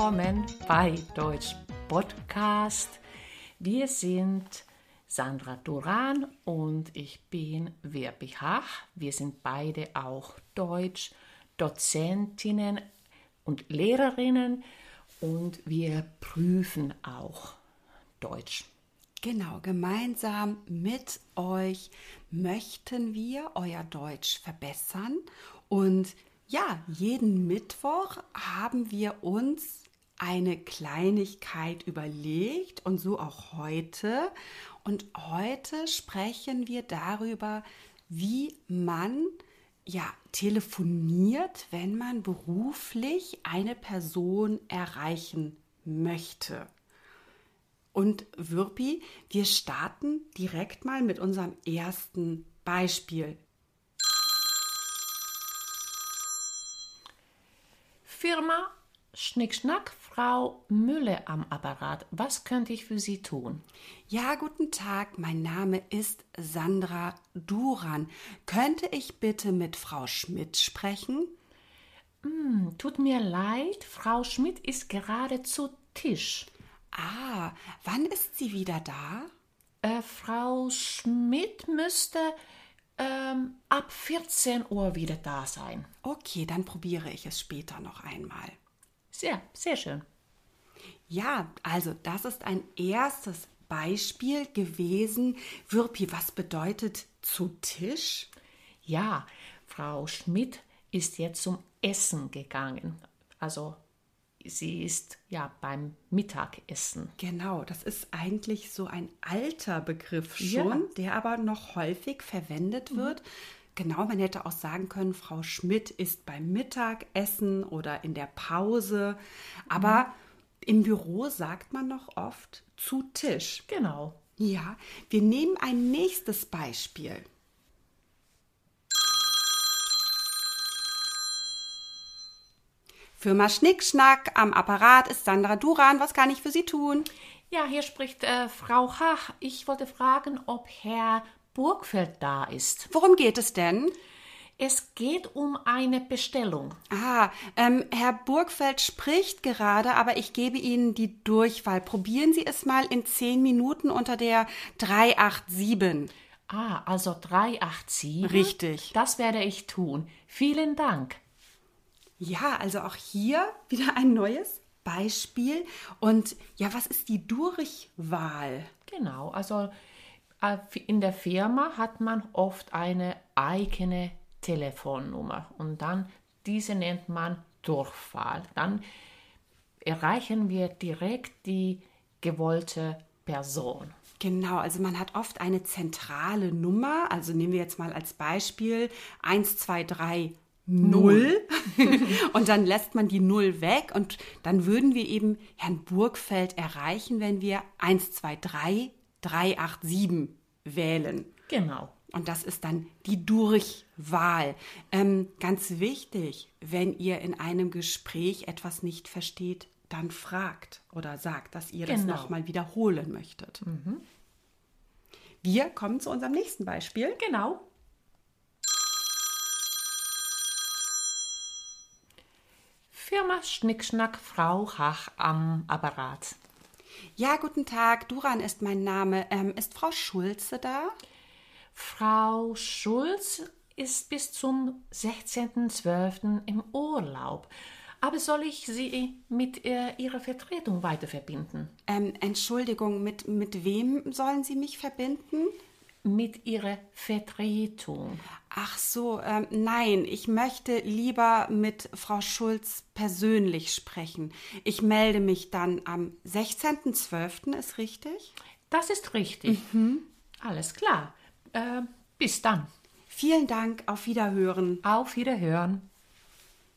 willkommen bei Deutsch Podcast. Wir sind Sandra Duran und ich bin Wirbi Hach. Wir sind beide auch Deutsch Dozentinnen und Lehrerinnen und wir prüfen auch Deutsch. Genau, gemeinsam mit euch möchten wir euer Deutsch verbessern. Und ja, jeden Mittwoch haben wir uns eine Kleinigkeit überlegt und so auch heute. Und heute sprechen wir darüber, wie man ja telefoniert, wenn man beruflich eine Person erreichen möchte. Und Würpi, wir starten direkt mal mit unserem ersten Beispiel. Firma Schnickschnack, Frau Mülle am Apparat. Was könnte ich für Sie tun? Ja, guten Tag. Mein Name ist Sandra Duran. Könnte ich bitte mit Frau Schmidt sprechen? Hm, tut mir leid, Frau Schmidt ist gerade zu Tisch. Ah, wann ist sie wieder da? Äh, Frau Schmidt müsste ähm, ab 14 Uhr wieder da sein. Okay, dann probiere ich es später noch einmal. Sehr, sehr schön. Ja, also das ist ein erstes Beispiel gewesen. Würpi, was bedeutet zu Tisch? Ja, Frau Schmidt ist jetzt zum Essen gegangen. Also sie ist ja beim Mittagessen. Genau, das ist eigentlich so ein alter Begriff schon, ja. der aber noch häufig verwendet wird. Mhm. Genau, man hätte auch sagen können, Frau Schmidt ist beim Mittagessen oder in der Pause. Aber mhm. im Büro sagt man noch oft zu Tisch. Genau. Ja, wir nehmen ein nächstes Beispiel. Firma Schnickschnack am Apparat ist Sandra Duran. Was kann ich für Sie tun? Ja, hier spricht äh, Frau Hach. Ich wollte fragen, ob Herr Burgfeld da ist. Worum geht es denn? Es geht um eine Bestellung. Ah, ähm, Herr Burgfeld spricht gerade, aber ich gebe Ihnen die Durchwahl. Probieren Sie es mal in zehn Minuten unter der 387. Ah, also 387? Richtig. Das werde ich tun. Vielen Dank. Ja, also auch hier wieder ein neues Beispiel. Und ja, was ist die Durchwahl? Genau, also in der Firma hat man oft eine eigene Telefonnummer und dann diese nennt man Durchwahl. Dann erreichen wir direkt die gewollte Person. Genau, also man hat oft eine zentrale Nummer. Also nehmen wir jetzt mal als Beispiel 123 Null. und dann lässt man die Null weg und dann würden wir eben Herrn Burgfeld erreichen, wenn wir 123 387 wählen. Genau. Und das ist dann die Durchwahl. Ähm, ganz wichtig, wenn ihr in einem Gespräch etwas nicht versteht, dann fragt oder sagt, dass ihr genau. das nochmal wiederholen möchtet. Mhm. Wir kommen zu unserem nächsten Beispiel. Genau. Firma Schnickschnack Frau Hach am Apparat. Ja, guten Tag. Duran ist mein Name. Ähm, ist Frau Schulze da? Frau Schulz ist bis zum 16.12. im Urlaub. Aber soll ich Sie mit äh, Ihrer Vertretung weiter verbinden? Ähm, Entschuldigung, mit, mit wem sollen Sie mich verbinden? Mit Ihrer Vertretung. Ach so, ähm, nein, ich möchte lieber mit Frau Schulz persönlich sprechen. Ich melde mich dann am 16.12., ist richtig? Das ist richtig. Mhm. Alles klar. Äh, bis dann. Vielen Dank, auf Wiederhören. Auf Wiederhören.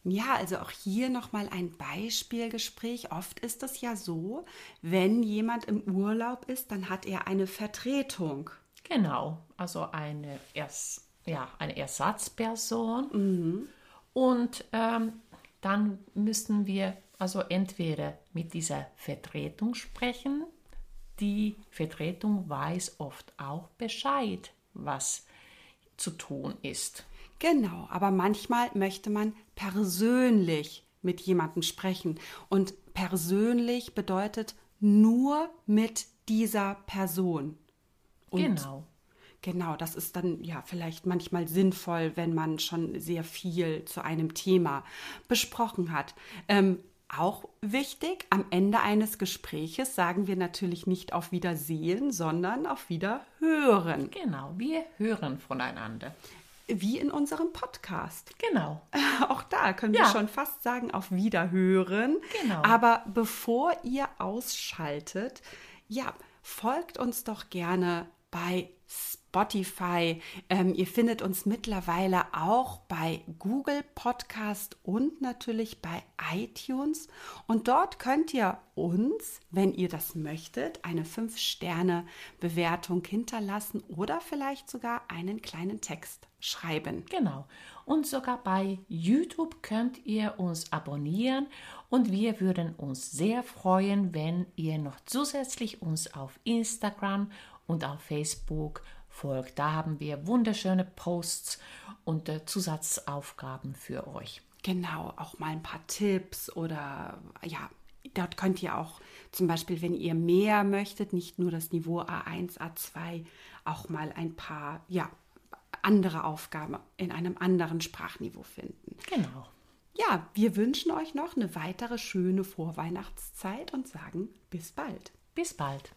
Ja, also auch hier nochmal ein Beispielgespräch. Oft ist es ja so, wenn jemand im Urlaub ist, dann hat er eine Vertretung. Genau, also eine erst ja, eine Ersatzperson. Mhm. Und ähm, dann müssen wir also entweder mit dieser Vertretung sprechen. Die Vertretung weiß oft auch Bescheid, was zu tun ist. Genau, aber manchmal möchte man persönlich mit jemandem sprechen. Und persönlich bedeutet nur mit dieser Person. Und genau. Genau, das ist dann ja vielleicht manchmal sinnvoll, wenn man schon sehr viel zu einem Thema besprochen hat. Ähm, auch wichtig, am Ende eines Gespräches sagen wir natürlich nicht auf Wiedersehen, sondern auf Wiederhören. Genau, wir hören voneinander. Wie in unserem Podcast. Genau. Auch da können wir schon fast sagen, auf Wiederhören. Genau. Aber bevor ihr ausschaltet, ja, folgt uns doch gerne bei Spotify. Ähm, ihr findet uns mittlerweile auch bei Google Podcast und natürlich bei iTunes. Und dort könnt ihr uns, wenn ihr das möchtet, eine 5-Sterne-Bewertung hinterlassen oder vielleicht sogar einen kleinen Text schreiben. Genau. Und sogar bei YouTube könnt ihr uns abonnieren und wir würden uns sehr freuen, wenn ihr noch zusätzlich uns auf Instagram und auf Facebook folgt. Da haben wir wunderschöne Posts und äh, Zusatzaufgaben für euch. Genau, auch mal ein paar Tipps oder ja, dort könnt ihr auch zum Beispiel, wenn ihr mehr möchtet, nicht nur das Niveau A1, A2, auch mal ein paar, ja, andere Aufgaben in einem anderen Sprachniveau finden. Genau. Ja, wir wünschen euch noch eine weitere schöne Vorweihnachtszeit und sagen bis bald. Bis bald.